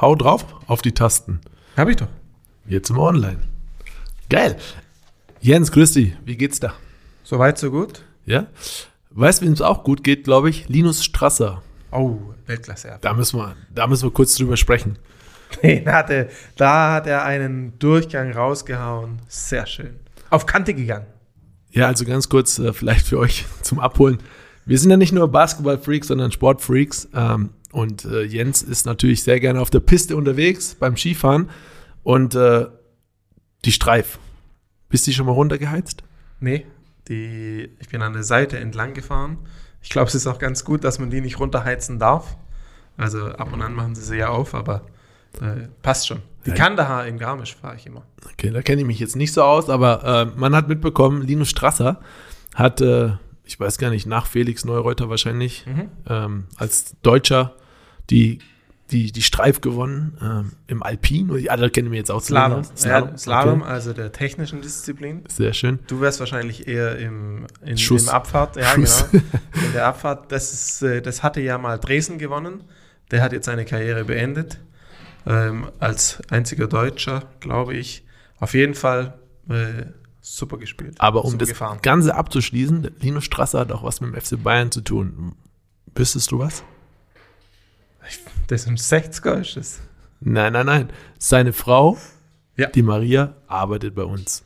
hau drauf auf die Tasten. Hab ich doch. Jetzt sind wir online. Geil. Jens, grüß dich. Wie geht's da? Soweit, so gut. Ja? Weißt du, wem es auch gut geht, glaube ich? Linus Strasser. Oh, Weltklasse. Da müssen wir, da müssen wir kurz drüber sprechen. Den hatte, da hat er einen Durchgang rausgehauen. Sehr schön. Auf Kante gegangen. Ja, also ganz kurz, äh, vielleicht für euch zum Abholen. Wir sind ja nicht nur Basketball-Freaks, sondern Sport-Freaks. Ähm, und äh, Jens ist natürlich sehr gerne auf der Piste unterwegs beim Skifahren. Und äh, die Streif. Bist du schon mal runtergeheizt? Nee, die, ich bin an der Seite entlang gefahren. Ich glaube, es ist auch ganz gut, dass man die nicht runterheizen darf. Also ab und an machen sie sie ja auf, aber äh, passt schon. Die. Kandahar in Garmisch fahre ich immer. Okay, da kenne ich mich jetzt nicht so aus, aber äh, man hat mitbekommen, Linus Strasser hat, äh, ich weiß gar nicht, nach Felix Neureuter wahrscheinlich, ähm, als Deutscher die, die, die Streif gewonnen ähm, im Alpin. Ja, da kenne ich mich jetzt auch Slalom. Slalom, Slalom, Slalom Okay. also der technischen Disziplin. Sehr schön. Du wärst wahrscheinlich eher im, in, Schuss. im Abfahrt. Ja, Schuss. genau. In der Abfahrt. Das, ist, äh, das hatte ja mal Dresden gewonnen. Der hat jetzt seine Karriere beendet. Ähm, als einziger Deutscher, glaube ich. Auf jeden Fall äh, super gespielt. Aber um super das gefahren. Ganze abzuschließen, Linus Strasser hat auch was mit dem FC Bayern zu tun. Wüsstest du was? Das ist ein 60er ist das. Nein, nein, nein. Seine Frau, Ja. die Maria, arbeitet bei uns.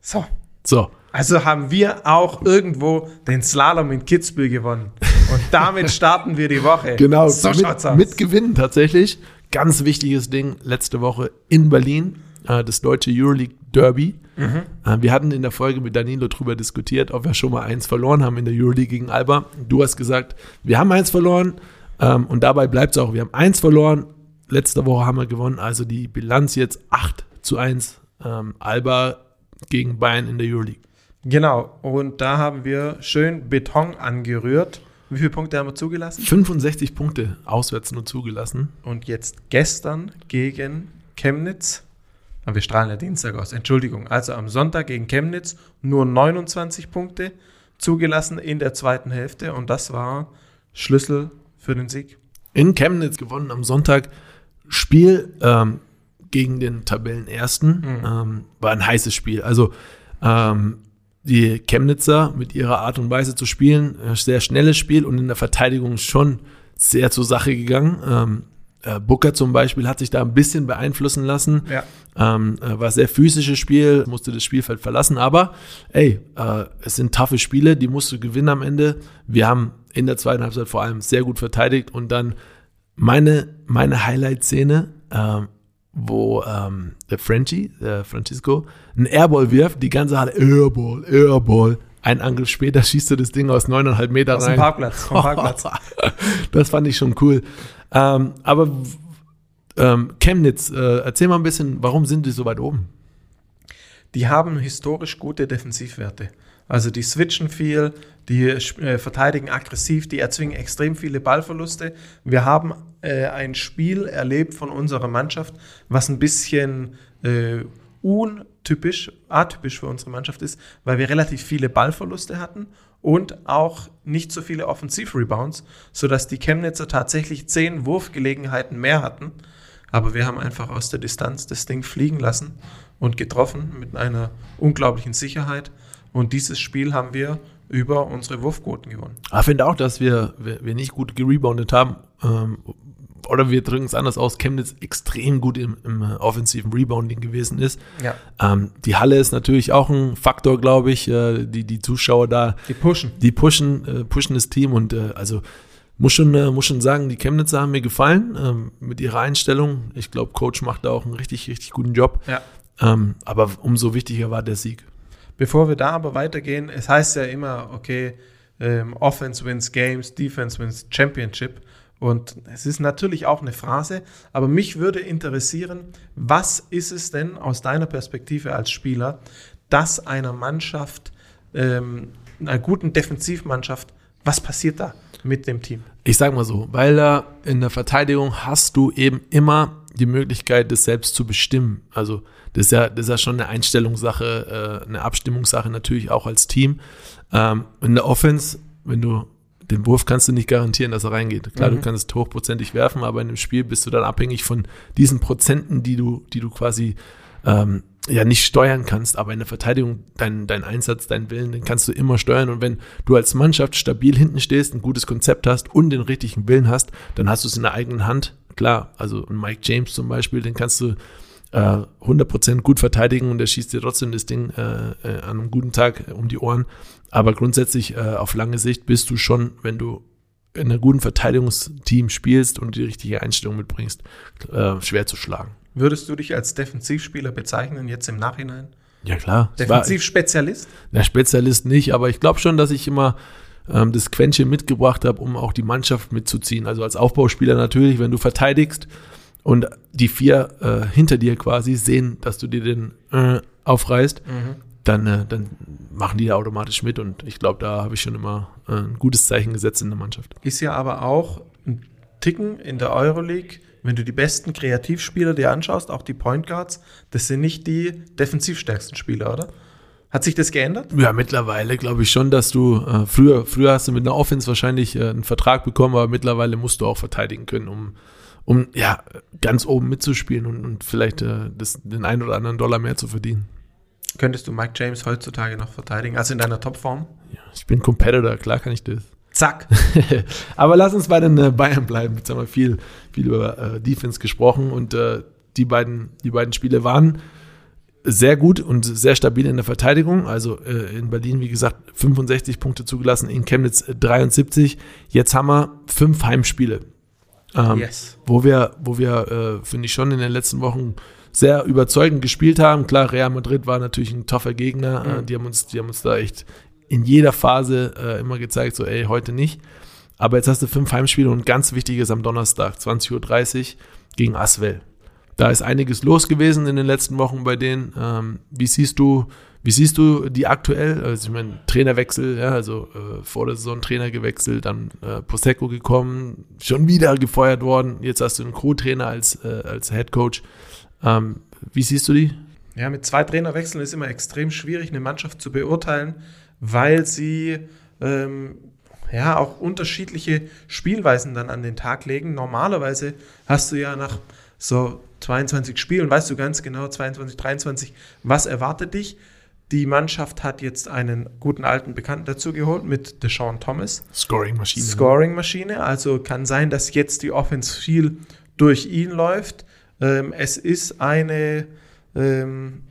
So. So, Also haben wir auch irgendwo den Slalom in Kitzbühel gewonnen. Und damit starten wir die Woche. Genau, So schaut's mit, aus. mit Gewinn tatsächlich. Ganz wichtiges Ding letzte Woche in Berlin, äh, das deutsche Euroleague Derby. Mhm. Äh, wir hatten in der Folge mit Danilo drüber diskutiert, ob wir schon mal eins verloren haben in der Euroleague gegen Alba. Du hast gesagt, wir haben eins verloren ähm, und dabei bleibt es auch. Wir haben eins verloren, letzte Woche haben wir gewonnen, also die Bilanz jetzt 8 zu 1. Ähm, Alba gegen Bayern in der Euroleague. Genau. Und da haben wir schön Beton angerührt. Wie viele Punkte haben wir zugelassen? 65 Punkte auswärts nur zugelassen. Und jetzt gestern gegen Chemnitz. Wir strahlen ja Dienstag aus. Entschuldigung. Also am Sonntag gegen Chemnitz nur 29 Punkte zugelassen in der zweiten Hälfte. Und das war Schlüssel für den Sieg. in Chemnitz gewonnen am Sonntag. Spiel ähm, gegen den Tabellenersten ähm, war ein heißes Spiel. Also ähm, die Chemnitzer mit ihrer Art und Weise zu spielen, äh, sehr schnelles Spiel und in der Verteidigung schon sehr zur Sache gegangen. Äh, Booker zum Beispiel hat sich da ein bisschen beeinflussen lassen. Ja. Ähm, äh, war sehr physisches Spiel, musste das Spielfeld verlassen, aber ey, äh, es sind taffe Spiele, die musst du gewinnen am Ende. Wir haben in der zweiten Halbzeit vor allem sehr gut verteidigt und dann meine, meine Highlight-Szene, ähm, wo ähm, der Frenchie, der Francisco, einen Airball wirft, die ganze Halle Airball, Airball. Ein Angriff später schießt er das Ding aus neuneinhalb Meter Aus rein. dem Parkplatz. Vom Parkplatz. das fand ich schon cool. Ähm, aber ähm, Chemnitz, äh, erzähl mal ein bisschen, warum sind die so weit oben? Die haben historisch gute Defensivwerte. Also die switchen viel, die äh, verteidigen aggressiv, die erzwingen extrem viele Ballverluste. Wir haben äh, ein Spiel erlebt von unserer Mannschaft, was ein bisschen äh, untypisch, atypisch für unsere Mannschaft ist, weil wir relativ viele Ballverluste hatten und auch nicht so viele Offensivrebounds, sodass die Chemnitzer tatsächlich zehn Wurfgelegenheiten mehr hatten. Aber wir haben einfach aus der Distanz das Ding fliegen lassen und getroffen mit einer unglaublichen Sicherheit. Und dieses Spiel haben wir über unsere Wurfquoten gewonnen. Ich finde auch, dass wir, wir, wir nicht gut gereboundet haben. Ähm, oder wir drücken es anders aus, Chemnitz extrem gut im, im äh, offensiven Rebounding gewesen ist. Ja. Ähm, die Halle ist natürlich auch ein Faktor, glaube ich. Äh, die, die Zuschauer da, Die pushen. die pushen, äh, pushen das Team und äh, also muss schon, äh, muss schon sagen, die Chemnitzer haben mir gefallen ähm, mit ihrer Einstellung. Ich glaube, Coach macht da auch einen richtig, richtig guten Job. Ja. Ähm, aber umso wichtiger war der Sieg. Bevor wir da aber weitergehen, es heißt ja immer, okay, ähm, Offense wins Games, Defense wins Championship. Und es ist natürlich auch eine Phrase, aber mich würde interessieren, was ist es denn aus deiner Perspektive als Spieler, dass einer Mannschaft, ähm, einer guten Defensivmannschaft, was passiert da mit dem Team? Ich sag mal so, weil da in der Verteidigung hast du eben immer die Möglichkeit, das selbst zu bestimmen. Also das ist ja, das ist ja schon eine Einstellungssache, äh, eine Abstimmungssache natürlich auch als Team. Ähm, in der Offense, wenn du den Wurf kannst du nicht garantieren, dass er reingeht. Klar, Mhm. du kannst hochprozentig werfen, aber in dem Spiel bist du dann abhängig von diesen Prozenten, die du, die du quasi ähm, ja nicht steuern kannst, aber in der Verteidigung, dein, dein Einsatz, dein Willen, den kannst du immer steuern. Und wenn du als Mannschaft stabil hinten stehst, ein gutes Konzept hast und den richtigen Willen hast, dann hast du es in der eigenen Hand. Klar, also ein Mike James zum Beispiel, den kannst du äh, 100% gut verteidigen und der schießt dir trotzdem das Ding äh, äh, an einem guten Tag äh, um die Ohren. Aber grundsätzlich äh, auf lange Sicht bist du schon, wenn du in einem guten Verteidigungsteam spielst und die richtige Einstellung mitbringst, äh, schwer zu schlagen. Würdest du dich als Defensivspieler bezeichnen, jetzt im Nachhinein? Ja klar. Defensivspezialist? Der Spezialist nicht, aber ich glaube schon, dass ich immer ähm, das Quäntchen mitgebracht habe, um auch die Mannschaft mitzuziehen. Also als Aufbauspieler natürlich, wenn du verteidigst und die vier äh, hinter dir quasi sehen, dass du dir den äh, aufreißt, dann, äh, dann machen die da automatisch mit und ich glaube, da habe ich schon immer äh, ein gutes Zeichen gesetzt in der Mannschaft. Ist ja aber auch ein Ticken in der Euroleague, wenn du die besten Kreativspieler dir anschaust, auch die Point Guards, das sind nicht die defensivstärksten Spieler, oder? Hat sich das geändert? Ja, mittlerweile glaube ich schon, dass du äh, früher, früher hast du mit einer Offense wahrscheinlich äh, einen Vertrag bekommen, aber mittlerweile musst du auch verteidigen können, um, um ja ganz oben mitzuspielen und, und vielleicht äh, das, den einen oder anderen Dollar mehr zu verdienen. Könntest du Mike James heutzutage noch verteidigen, also in deiner Topform? Ja, ich bin Competitor, klar kann ich das. Zack. aber lass uns bei den äh, Bayern bleiben. Jetzt haben wir viel, viel über äh, Defense gesprochen und äh, die beiden, die beiden Spiele waren sehr gut und sehr stabil in der Verteidigung. Also äh, in Berlin, wie gesagt, 65 Punkte zugelassen, in Chemnitz äh, 73. Jetzt haben wir fünf Heimspiele. Ähm, Yes. Wo wir, wo wir, äh, finde ich, schon in den letzten Wochen sehr überzeugend gespielt haben. Klar, Real Madrid war natürlich ein toffer Gegner. Äh, Mhm. die, haben uns, die haben uns da echt in jeder Phase äh, immer gezeigt, so, ey, heute nicht. Aber jetzt hast du fünf Heimspiele und ganz wichtiges am Donnerstag, 20.30 Uhr gegen Aswell. Da ist einiges los gewesen in den letzten Wochen bei denen. Ähm, wie siehst du, wie siehst du die aktuell? Also ich meine, Trainerwechsel, ja, also äh, vor der Saison Trainer gewechselt, dann äh, Prosecco gekommen, schon wieder gefeuert worden. Jetzt hast du einen Co-Trainer als, äh, als Head Coach. Ähm, wie siehst du die? Ja, mit zwei Trainerwechseln ist immer extrem schwierig, eine Mannschaft zu beurteilen, weil sie ähm, ja auch unterschiedliche Spielweisen dann an den Tag legen. Normalerweise hast du ja nach so 22 Spielen, weißt du ganz genau, 22, 23, was erwartet dich. Die Mannschaft hat jetzt einen guten alten Bekannten dazu geholt mit Deshaun Thomas. Scoring-Maschine. Scoring-Maschine. Also kann sein, dass jetzt die Offense viel durch ihn läuft. Ähm, es ist eine, ähm,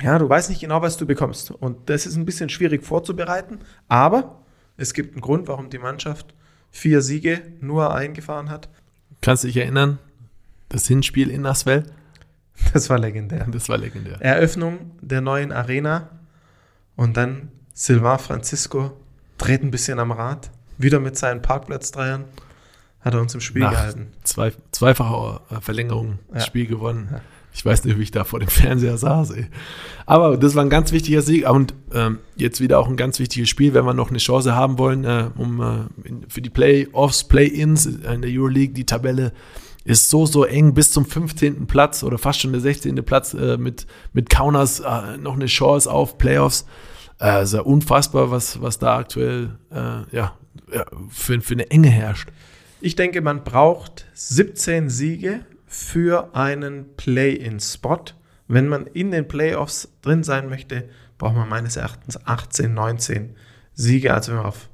ja, du weißt nicht genau, was du bekommst. Und das ist ein bisschen schwierig vorzubereiten. Aber es gibt einen Grund, warum die Mannschaft vier Siege nur eingefahren hat. Kannst du dich erinnern? Das Hinspiel in Aswell? Das war legendär. Das war legendär. Eröffnung der neuen Arena und dann Sylvain Francisco dreht ein bisschen am Rad, wieder mit seinen Parkplatzdreiern, hat er uns im Spiel Nach gehalten. Zwei, zweifacher äh, Verlängerung das Ja. Spiel gewonnen. Ja. Ich weiß nicht, wie ich da vor dem Fernseher saß. Ey. Aber das war ein ganz wichtiger Sieg und ähm, jetzt wieder auch ein ganz wichtiges Spiel, wenn wir noch eine Chance haben wollen, äh, um äh, für die Playoffs, Play-ins in der Euroleague. Die Tabelle ist so, so eng bis zum 15. Platz oder fast schon der 16. Platz äh, mit, mit Kaunas äh, noch eine Chance auf Playoffs. Äh, also unfassbar, was, was da aktuell äh, ja, ja, für, für eine Enge herrscht. Ich denke, man braucht 17 Siege für einen Play-in-Spot. Wenn man in den Playoffs drin sein möchte, braucht man meines Erachtens 18, 19 Siege. Also wenn man auf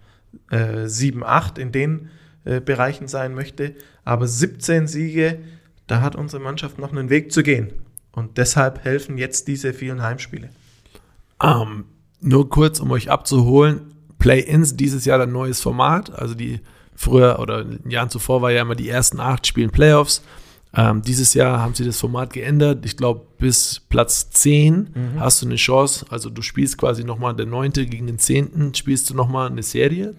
äh, 7, 8 in den äh, Bereichen sein möchte. Aber 17 Siege, da hat unsere Mannschaft noch einen Weg zu gehen. Und deshalb helfen jetzt diese vielen Heimspiele. Ähm, nur kurz, um euch abzuholen, Play-ins dieses Jahr ein neues Format. Also die früher oder in den Jahren zuvor war ja immer die ersten acht Spielen Playoffs. Ähm, dieses Jahr haben sie das Format geändert. Ich glaube, bis Platz 10 hast du eine Chance. Also du spielst quasi nochmal der neunte gegen den zehnten, spielst du nochmal eine Serie.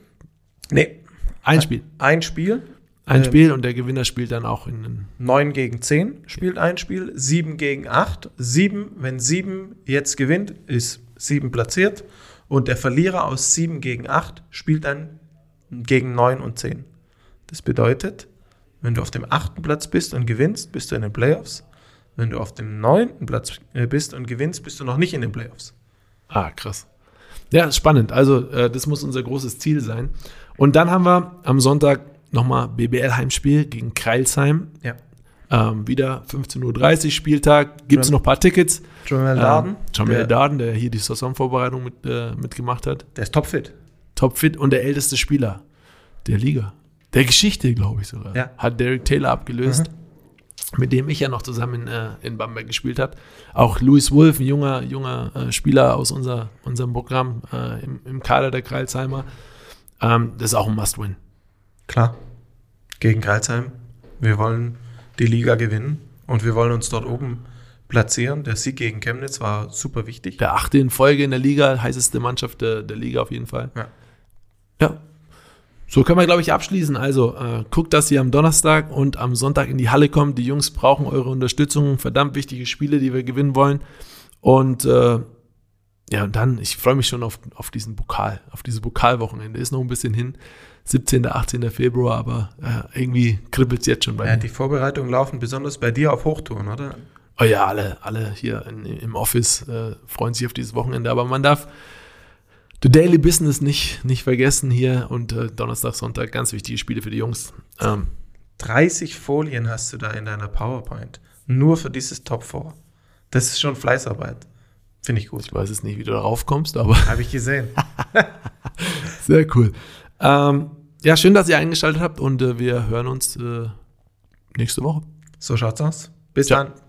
Nee, Ein Spiel. ein Spiel. Ein Ähm, Spiel und der Gewinner spielt dann auch in den 9 gegen 10 spielt ein Spiel, 7 gegen 8. 7, wenn 7 jetzt gewinnt, ist 7 platziert. Und der Verlierer aus 7 gegen 8 spielt dann gegen 9 und 10. Das bedeutet, wenn du auf dem 8. Platz bist und gewinnst, bist du in den Playoffs. Wenn du auf dem 9. Platz äh, bist und gewinnst, bist du noch nicht in den Playoffs. Ah, krass. Ja, spannend. Also, äh, das muss unser großes Ziel sein. Und dann haben wir am Sonntag nochmal BBL-Heimspiel gegen Kreilsheim. Ja. Ähm, wieder 15.30 Uhr Spieltag. Gibt es noch ein paar Tickets? Joel Darden, Ähm, Jamel der, Darden, der hier die Saisonvorbereitung mit, äh, mitgemacht hat. der ist topfit. Topfit und der älteste Spieler der Liga. Der Geschichte, glaube ich sogar. Ja. Hat Derek Taylor abgelöst, mit dem ich ja noch zusammen in, äh, in Bamberg gespielt habe. Auch Louis Wolf, ein junger, junger äh, Spieler aus unser, unserem Programm äh, im, im Kader der Kreilsheimer. Ähm, das ist auch ein Must-Win. Klar. Gegen Kreilsheim. Wir wollen die Liga gewinnen und wir wollen uns dort oben platzieren. Der Sieg gegen Chemnitz war super wichtig. Der achte in Folge in der Liga, heißeste Mannschaft der, der Liga auf jeden Fall. Ja. Ja. So können wir, glaube ich, abschließen. Also, äh, guckt, dass ihr am Donnerstag und am Sonntag in die Halle kommt. Die Jungs brauchen eure Unterstützung. Verdammt wichtige Spiele, die wir gewinnen wollen. Und äh, ja, und dann, ich freue mich schon auf, auf diesen Pokal, auf diese Pokalwochenende. Ist noch ein bisschen hin. 17., 18. Februar, aber äh, irgendwie kribbelt es jetzt schon bei Ja, mir. die Vorbereitungen laufen besonders bei dir auf Hochtouren, oder? Oh ja, alle, alle hier in, im Office äh, freuen sich auf dieses Wochenende, aber man darf the Daily Business nicht, nicht vergessen hier und äh, Donnerstag, Sonntag ganz wichtige Spiele für die Jungs. Ähm, 30 Folien hast du da in deiner PowerPoint. Nur für dieses Top 4. Das ist schon Fleißarbeit. Finde ich gut. ich weiß jetzt nicht, wie du darauf kommst, aber Habe ich gesehen. sehr cool. Ähm, ja, schön, dass ihr eingeschaltet habt und äh, wir hören uns äh, nächste Woche. So schaut's aus. Bis Ciao. dann.